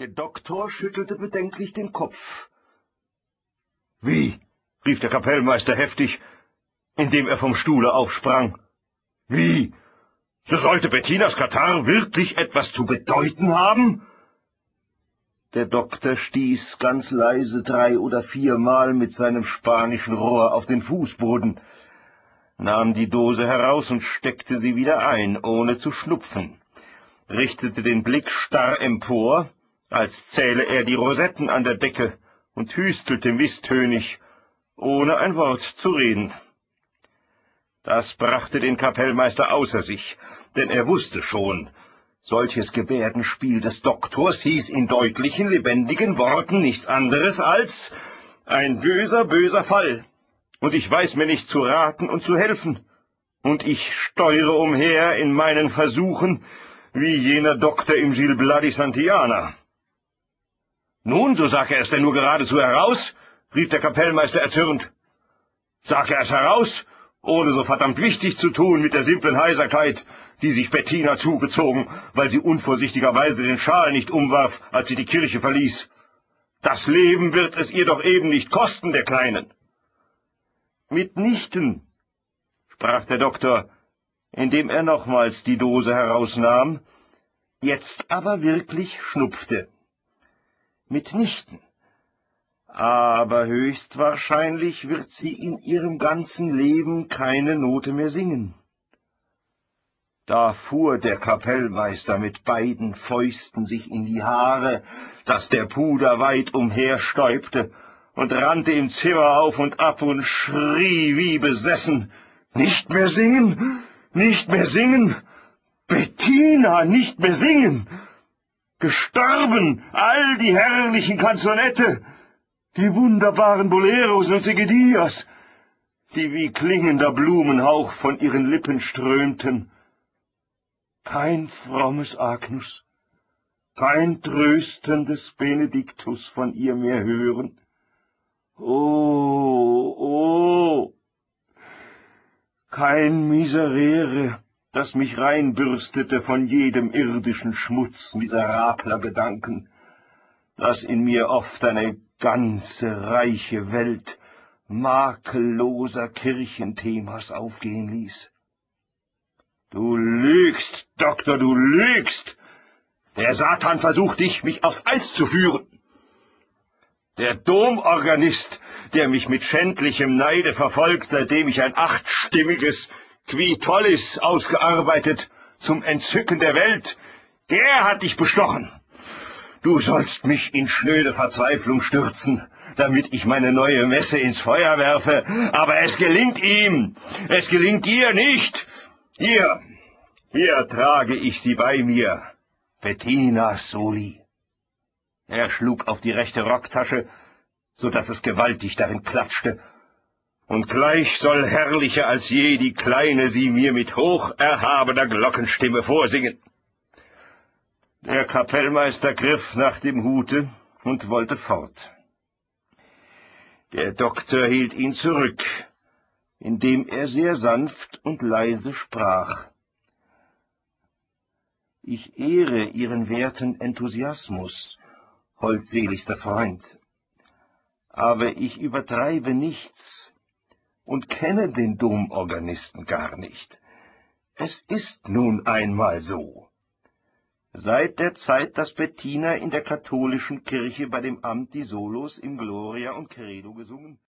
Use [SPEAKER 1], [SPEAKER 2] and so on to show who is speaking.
[SPEAKER 1] Der Doktor schüttelte bedenklich den Kopf. Wie? rief der Kapellmeister heftig, indem er vom Stuhle aufsprang. Wie? So sollte Bettinas Katar wirklich etwas zu bedeuten haben? Der Doktor stieß ganz leise drei oder viermal mit seinem spanischen Rohr auf den Fußboden, nahm die Dose heraus und steckte sie wieder ein, ohne zu schnupfen, richtete den Blick starr empor, als zähle er die Rosetten an der Decke, und hüstelte misstönig, ohne ein Wort zu reden. Das brachte den Kapellmeister außer sich, denn er wusste schon, solches Gebärdenspiel des Doktors hieß in deutlichen, lebendigen Worten nichts anderes als ein böser, böser Fall, und ich weiß mir nicht zu raten und zu helfen, und ich steuere umher in meinen Versuchen wie jener Doktor im Gil Bloody Santiana. Nun, so sag er es denn nur geradezu heraus, rief der Kapellmeister erzürnt. Sag er es heraus, ohne so verdammt wichtig zu tun mit der simplen Heiserkeit, die sich Bettina zugezogen, weil sie unvorsichtigerweise den Schal nicht umwarf, als sie die Kirche verließ. Das Leben wird es ihr doch eben nicht kosten, der Kleinen. Mitnichten, sprach der Doktor, indem er nochmals die Dose herausnahm, jetzt aber wirklich schnupfte mitnichten. Aber höchstwahrscheinlich wird sie in ihrem ganzen Leben keine Note mehr singen. Da fuhr der Kapellmeister mit beiden Fäusten sich in die Haare, dass der Puder weit umherstäubte, und rannte im Zimmer auf und ab und schrie wie besessen, »Nicht mehr singen! Nicht mehr singen! Bettina, nicht mehr singen!« Gestorben all die herrlichen Kanzonette, die wunderbaren Boleros und Segedias, die wie klingender Blumenhauch von ihren Lippen strömten. Kein frommes Agnus, kein tröstendes Benediktus von ihr mehr hören. Oh, oh, kein Miserere, das mich reinbürstete von jedem irdischen Schmutz miserabler Gedanken, das in mir oft eine ganze reiche Welt makelloser Kirchenthemas aufgehen ließ. Du lügst, Doktor, du lügst! Der Satan versucht dich, mich aufs Eis zu führen. Der Domorganist, der mich mit schändlichem Neide verfolgt, seitdem ich ein achtstimmiges, Qui Tollis ausgearbeitet zum Entzücken der Welt, der hat dich bestochen. Du sollst mich in schnöde Verzweiflung stürzen, damit ich meine neue Messe ins Feuer werfe, aber es gelingt ihm, es gelingt dir nicht. Hier, hier trage ich sie bei mir, Bettina Soli. Er schlug auf die rechte Rocktasche, so dass es gewaltig darin klatschte, und gleich soll herrlicher als je die Kleine sie mir mit hoch erhabener Glockenstimme vorsingen. Der Kapellmeister griff nach dem Hute und wollte fort. Der Doktor hielt ihn zurück, indem er sehr sanft und leise sprach. Ich ehre Ihren werten Enthusiasmus, holdseligster Freund, aber ich übertreibe nichts, und kenne den Domorganisten gar nicht. Es ist nun einmal so. Seit der Zeit, dass Bettina in der katholischen Kirche bei dem Amt die Solos im Gloria und Credo gesungen